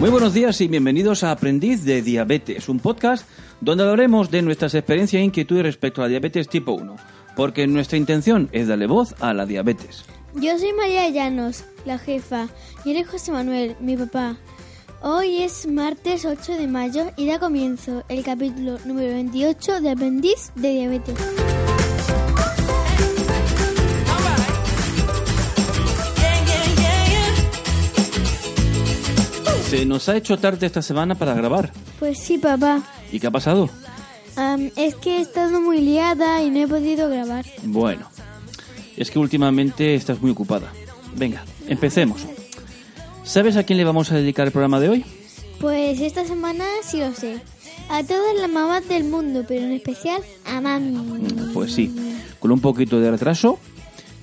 Muy buenos días y bienvenidos a Aprendiz de Diabetes, un podcast donde hablaremos de nuestras experiencias e inquietudes respecto a diabetes tipo 1, porque nuestra intención es darle voz a la diabetes. Yo soy María Llanos, la jefa, y eres José Manuel, mi papá. Hoy es martes 8 de mayo y da comienzo el capítulo número 28 de Aprendiz de Diabetes. Se nos ha hecho tarde esta semana para grabar. Pues sí, papá. ¿Y qué ha pasado? Es que he estado muy liada y no he podido grabar. Bueno, es que últimamente estás muy ocupada. Venga, empecemos. ¿Sabes a quién le vamos a dedicar el programa de hoy? Pues esta semana sí lo sé. A todas las mamás del mundo, pero en especial a mami. Pues sí, con un poquito de retraso,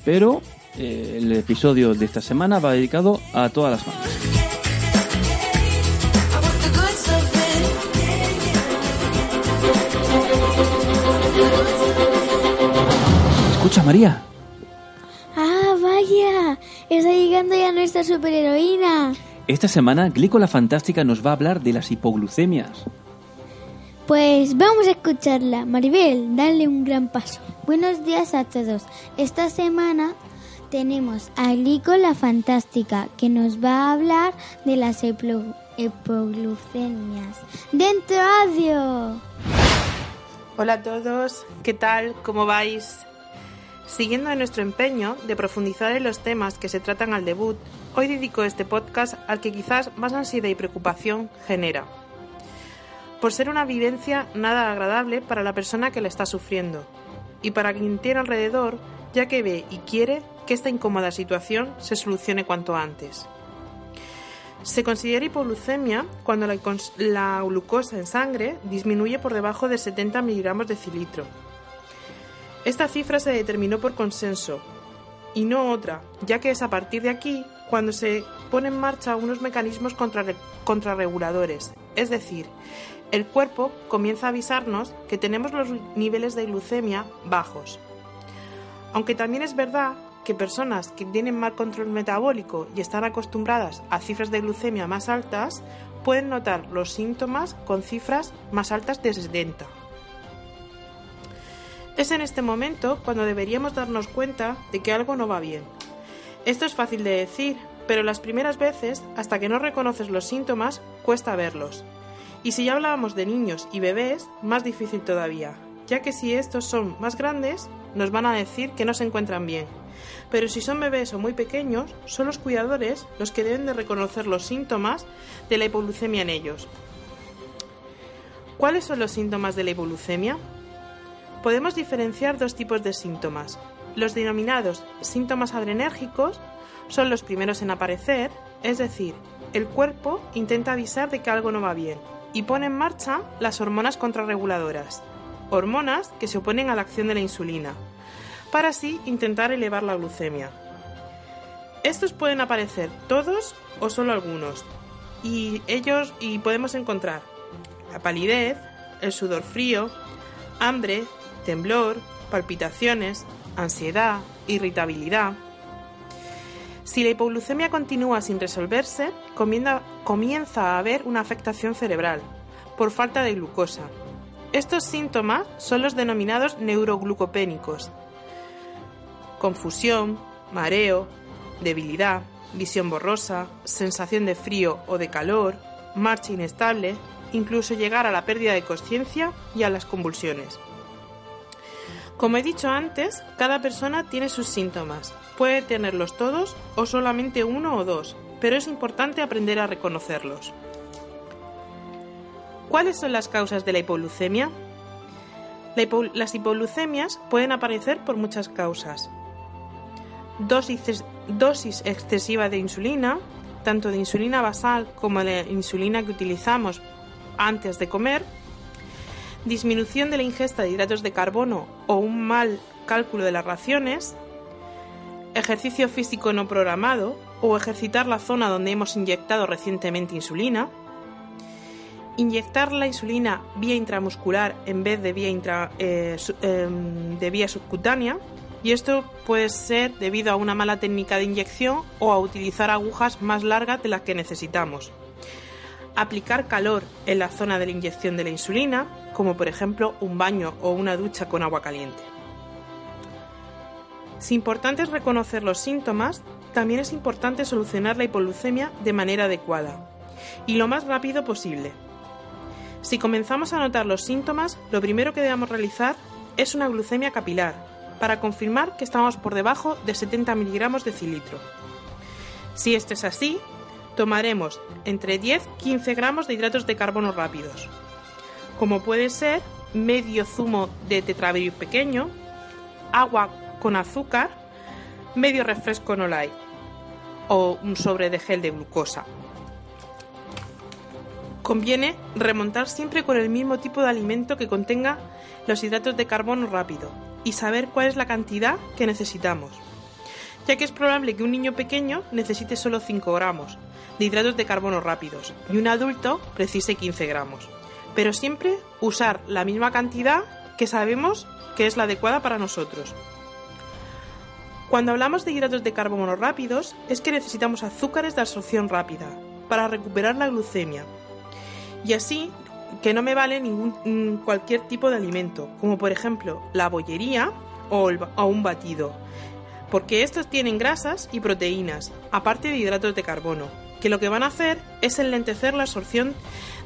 pero eh, el episodio de esta semana va dedicado a todas las mamás. Escucha, María. ¡Ah, vaya! Está llegando ya nuestra superheroína. Esta semana Glico la Fantástica nos va a hablar de las hipoglucemias. Pues vamos a escucharla. Maribel, dale un gran paso. Buenos días a todos. Esta semana tenemos a Glico la Fantástica que nos va a hablar de las hipoglucemias. ¡Dentro audio! Hola a todos, ¿qué tal? ¿Cómo vais? Siguiendo en nuestro empeño de profundizar en los temas que se tratan al debut, hoy dedico este podcast al que quizás más ansiedad y preocupación genera. Por ser una vivencia nada agradable para la persona que la está sufriendo y para quien tiene alrededor, ya que ve y quiere que esta incómoda situación se solucione cuanto antes. Se considera hipoglucemia cuando la, la glucosa en sangre disminuye por debajo de 70 miligramos de cilitro. Esta cifra se determinó por consenso y no otra, ya que es a partir de aquí cuando se ponen en marcha unos mecanismos contrarre- contrarreguladores, es decir, el cuerpo comienza a avisarnos que tenemos los niveles de glucemia bajos. Aunque también es verdad que personas que tienen mal control metabólico y están acostumbradas a cifras de glucemia más altas pueden notar los síntomas con cifras más altas de 70. Es en este momento cuando deberíamos darnos cuenta de que algo no va bien. Esto es fácil de decir, pero las primeras veces, hasta que no reconoces los síntomas, cuesta verlos. Y si ya hablábamos de niños y bebés, más difícil todavía, ya que si estos son más grandes, nos van a decir que no se encuentran bien. Pero si son bebés o muy pequeños, son los cuidadores los que deben de reconocer los síntomas de la hipoglucemia en ellos. ¿Cuáles son los síntomas de la hipoglucemia? Podemos diferenciar dos tipos de síntomas. Los denominados síntomas adrenérgicos son los primeros en aparecer, es decir, el cuerpo intenta avisar de que algo no va bien y pone en marcha las hormonas contrarreguladoras, hormonas que se oponen a la acción de la insulina, para así intentar elevar la glucemia. Estos pueden aparecer todos o solo algunos, y ellos y podemos encontrar la palidez, el sudor frío, hambre, temblor, palpitaciones, ansiedad, irritabilidad. Si la hipoglucemia continúa sin resolverse, comienza, a haber una afectación cerebral por falta de glucosa. Estos síntomas son los denominados neuroglucopénicos. Confusión, mareo, debilidad, visión borrosa, sensación de frío o de calor, marcha inestable, incluso llegar a la pérdida de conciencia y a las convulsiones. Como he dicho antes, cada persona tiene sus síntomas. Puede tenerlos todos o solamente uno o dos, pero es importante aprender a reconocerlos. ¿Cuáles son las causas de la hipoglucemia? La hipo- las hipoglucemias pueden aparecer por muchas causas. dosis, dosis excesiva de insulina, tanto de insulina basal como de insulina que utilizamos antes de comer, disminución de la ingesta de hidratos de carbono o un mal cálculo de las raciones, ejercicio físico no programado o ejercitar la zona donde hemos inyectado recientemente insulina, inyectar la insulina vía intramuscular en vez de vía, eh, em, vía subcutánea, y esto puede ser debido a una mala técnica de inyección o a utilizar agujas más largas de las que necesitamos. Aplicar calor en la zona de la inyección de la insulina, como por ejemplo un baño o una ducha con agua caliente. Si importante es reconocer los síntomas, también es importante solucionar la hipoglucemia de manera adecuada y lo más rápido posible. Si comenzamos a notar los síntomas, lo primero que debemos realizar es una glucemia capilar para confirmar que estamos por debajo de 70 miligramos de cilitro. Si esto es así, tomaremos entre 10-15 gramos de hidratos de carbono rápidos, como puede ser medio zumo de tetrabril pequeño, agua con azúcar, medio refresco no light o un sobre de gel de glucosa. Conviene remontar siempre con el mismo tipo de alimento que contenga los hidratos de carbono rápido y saber cuál es la cantidad que necesitamos, ya que es probable que un niño pequeño necesite solo 5 gramos de hidratos de carbono rápidos y un adulto precise 15 gramos, pero siempre usar la misma cantidad que sabemos que es la adecuada para nosotros. Cuando hablamos de hidratos de carbono rápidos, es que necesitamos azúcares de absorción rápida para recuperar la glucemia. Y así que no me vale ningún, mm, cualquier tipo de alimento, como por ejemplo la bollería o, o un batido, porque estos tienen grasas y proteínas, aparte de hidratos de carbono, que lo que van a hacer es enlentecer la absorción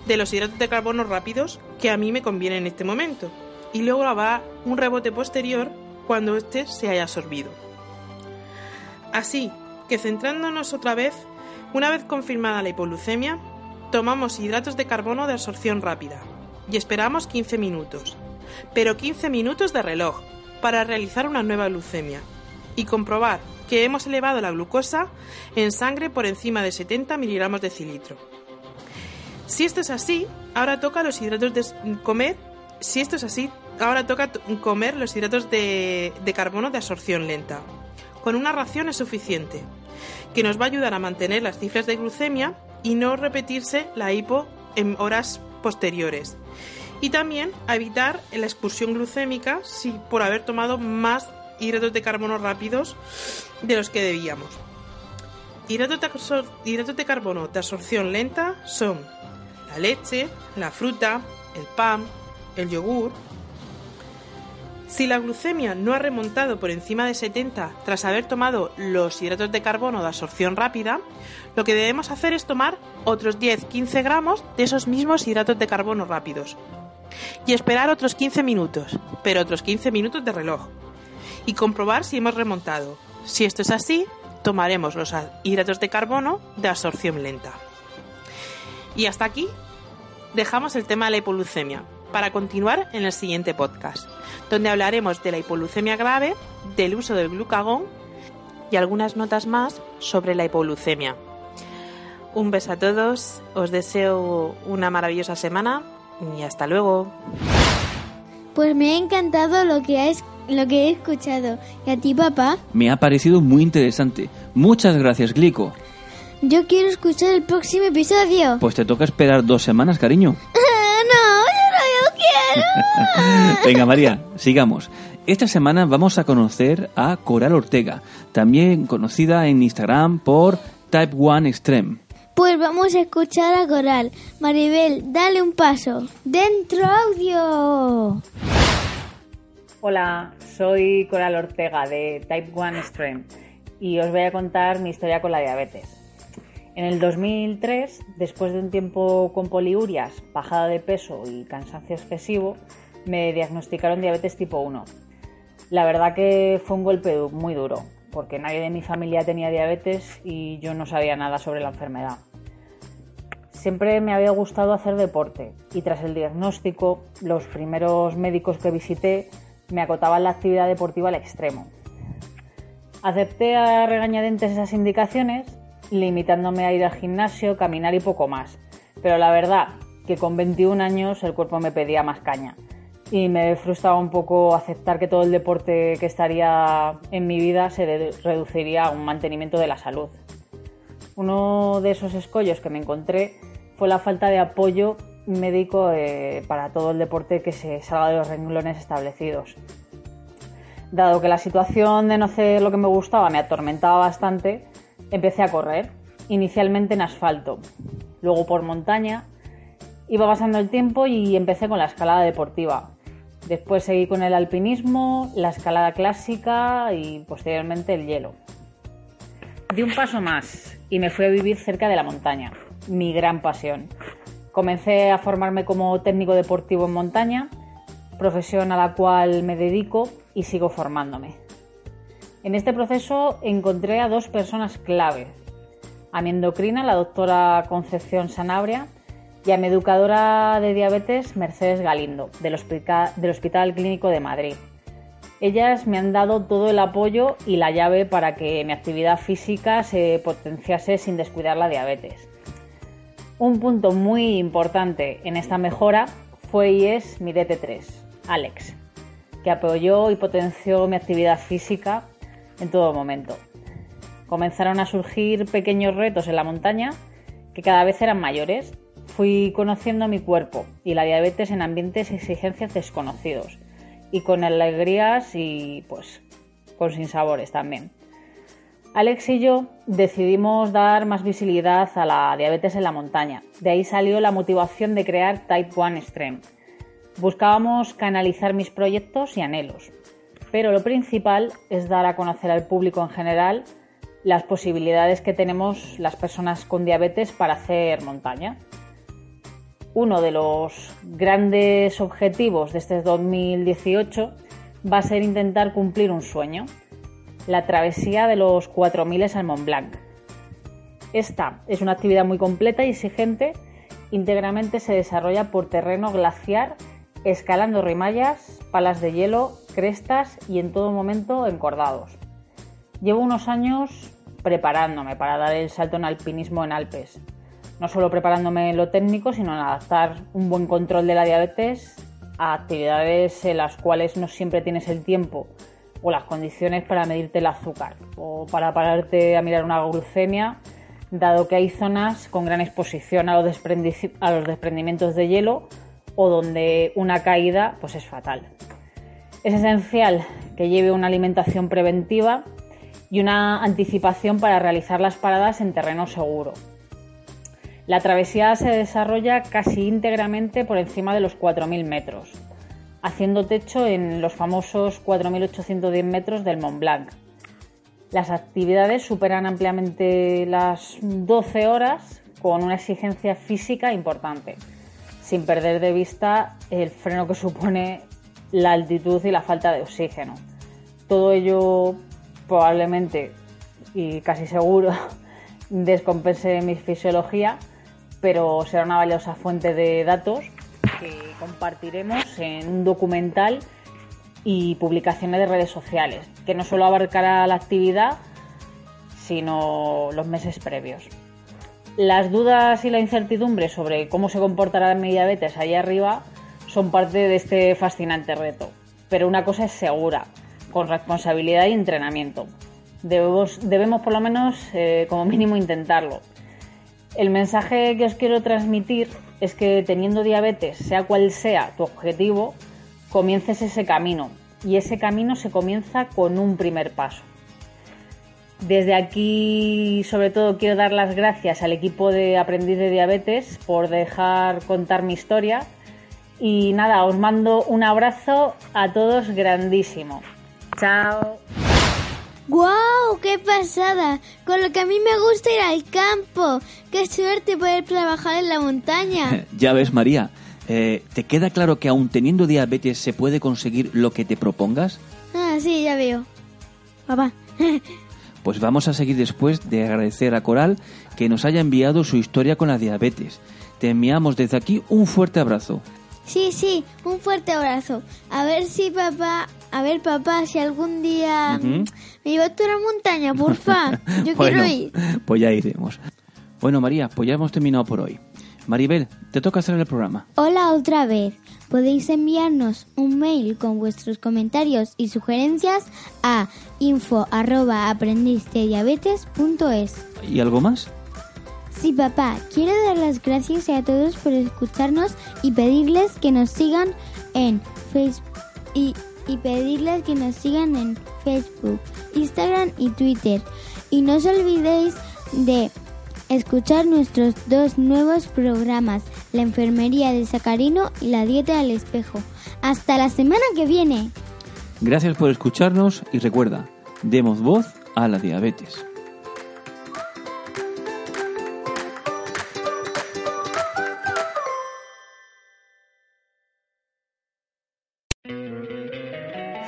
de los hidratos de carbono rápidos que a mí me conviene en este momento, y luego habrá un rebote posterior cuando éste se haya absorbido. Así que centrándonos otra vez, una vez confirmada la hipoglucemia, tomamos hidratos de carbono de absorción rápida y esperamos 15 minutos, pero 15 minutos de reloj para realizar una nueva glucemia y comprobar que hemos elevado la glucosa en sangre por encima de 70 miligramos de cilitro. Si esto es así, ahora toca los hidratos de comer. Si esto es así, ahora toca comer los hidratos de, carbono de absorción lenta con una ración es suficiente, que nos va a ayudar a mantener las cifras de glucemia y no repetirse la hipo en horas posteriores. Y también a evitar la expulsión glucémica si por haber tomado más hidratos de carbono rápidos de los que debíamos. Hidratos de, carbono de absorción lenta son la leche, la fruta, el pan, el yogur, si la glucemia no ha remontado por encima de 70 tras haber tomado los hidratos de carbono de absorción rápida, lo que debemos hacer es tomar otros 10-15 gramos de esos mismos hidratos de carbono rápidos. Y esperar otros 15 minutos, pero otros 15 minutos de reloj. Y comprobar si hemos remontado. Si esto es así, tomaremos los hidratos de carbono de absorción lenta. Y hasta aquí dejamos el tema de la hipoglucemia para continuar en el siguiente podcast, donde hablaremos de la hipoglucemia grave, del uso del glucagón y algunas notas más sobre la hipoglucemia. Un beso a todos, os deseo una maravillosa semana y hasta luego. Pues me ha encantado lo que, lo que he escuchado. ¿Y a ti, papá? Me ha parecido muy interesante. Muchas gracias, Glico. Yo quiero escuchar el próximo episodio. Pues te toca esperar dos semanas, cariño. Venga, María, sigamos. Esta semana vamos a conocer a Coral Ortega, también conocida en Instagram por Type One Extreme. Pues vamos a escuchar a Coral. Maribel, dale un paso. ¡Dentro audio! Hola, soy Coral Ortega de Type One Extreme y os voy a contar mi historia con la diabetes. En el 2003, después de un tiempo con poliurias, bajada de peso y cansancio excesivo, me diagnosticaron diabetes tipo 1. La verdad que fue un golpe muy duro, porque nadie de mi familia tenía diabetes y yo no sabía nada sobre la enfermedad. Siempre me había gustado hacer deporte y tras el diagnóstico, los primeros médicos que visité me acotaban la actividad deportiva al extremo. Acepté a regañadientes esas indicaciones, limitándome a ir al gimnasio, caminar y poco más. Pero la verdad que con 21 años el cuerpo me pedía más caña y me frustraba un poco aceptar que todo el deporte que estaría en mi vida se reduciría a un mantenimiento de la salud. Uno de esos escollos que me encontré fue la falta de apoyo médico eh, para todo el deporte que se salga de los renglones establecidos. Dado que la situación de no hacer lo que me gustaba me atormentaba bastante, empecé a correr, inicialmente en asfalto, luego por montaña. Iba pasando el tiempo y empecé con la escalada deportiva, Después seguí con el alpinismo, la escalada clásica y posteriormente el hielo. Di un paso más y me fui a vivir cerca de la montaña, mi gran pasión. Comencé a formarme como técnico deportivo en montaña, profesión a la cual me dedico y sigo formándome. En este proceso encontré a dos personas clave. A mi endocrina, la doctora Concepción Sanabria, y a mi educadora de diabetes, Mercedes Galindo, del Hospital, Clínico de Madrid. Ellas me han dado todo el apoyo y la llave para que mi actividad física se potenciase sin descuidar la diabetes. Un punto muy importante en esta mejora fue y es mi DT3, Alex, que apoyó y potenció mi actividad física en todo momento. Comenzaron a surgir pequeños retos en la montaña que cada vez eran mayores Fui conociendo mi cuerpo y la diabetes en ambientes y exigencias desconocidos y con alegrías y pues con sinsabores también. Alex y yo decidimos dar más visibilidad a la diabetes en la montaña. De ahí salió la motivación de crear Type 1 Extreme. Buscábamos canalizar mis proyectos y anhelos, pero lo principal es dar a conocer al público en general las posibilidades que tenemos las personas con diabetes para hacer montaña uno de los grandes objetivos de este 2018 va a ser intentar cumplir un sueño, la travesía de los 4000 al Mont Blanc. Esta es una actividad muy completa y exigente, íntegramente se desarrolla por terreno glaciar, escalando rimallas, palas de hielo, crestas y en todo momento encordados. Llevo unos años preparándome para dar el salto en alpinismo en Alpes no solo preparándome en lo técnico, sino en adaptar un buen control de la diabetes a actividades en las cuales no siempre tienes el tiempo o las condiciones para medirte el azúcar o para pararte a mirar una glucemia, dado que hay zonas con gran exposición a los, desprendimientos de hielo o donde una caída pues es fatal. Es esencial que lleve una alimentación preventiva y una anticipación para realizar las paradas en terreno seguro, la travesía se desarrolla casi íntegramente por encima de los 4.000 metros, haciendo techo en los famosos 4.810 metros del Mont Blanc. Las actividades superan ampliamente las 12 horas con una exigencia física importante, sin perder de vista el freno que supone la altitud y la falta de oxígeno. Todo ello probablemente y casi seguro descompense mi fisiología pero será una valiosa fuente de datos que compartiremos en un documental y publicaciones de redes sociales, que no solo abarcará la actividad, sino los meses previos. Las dudas y la incertidumbre sobre cómo se comportará mi diabetes ahí arriba son parte de este fascinante reto, pero una cosa es segura, con responsabilidad y entrenamiento. Debemos, debemos por lo menos, eh, como mínimo, intentarlo el mensaje que os quiero transmitir es que teniendo diabetes, sea cual sea tu objetivo, comiences ese camino. Y ese camino se comienza con un primer paso. Desde aquí, sobre todo, quiero dar las gracias al equipo de Aprendiz de Diabetes por dejar contar mi historia. Y nada, os mando un abrazo a todos grandísimo. Chao. ¡Guau! ¡Qué pasada! Con lo que a mí me gusta ir al campo. ¡Qué suerte poder trabajar en la montaña! ya ves, María. Eh, ¿Te queda claro que aún teniendo diabetes se puede conseguir lo que te propongas? Ah, sí, ya veo. Papá. pues vamos a seguir después de agradecer a Coral que nos haya enviado su historia con la diabetes. Te enviamos desde aquí un fuerte abrazo. Sí, sí, un fuerte abrazo. A ver si papá A ver, papá, si algún día me llevas tú a la montaña, porfa. Yo Bueno, quiero ir. Pues ya iremos. Bueno, María, pues ya hemos terminado por hoy. Maribel, te toca hacer el programa. Hola otra vez. Podéis enviarnos un mail con vuestros comentarios y sugerencias a info@aprendiztediabetes.es. ¿Y algo más? Sí, papá, quiero dar las gracias a todos por escucharnos y pedirles que nos sigan en Facebook y, y pedirles que nos sigan en Facebook, Instagram y Twitter. Y no os olvidéis de escuchar nuestros dos nuevos programas, La enfermería de Sacarino y La dieta del espejo. Hasta la semana que viene. Gracias por escucharnos y recuerda, demos voz a la diabetes.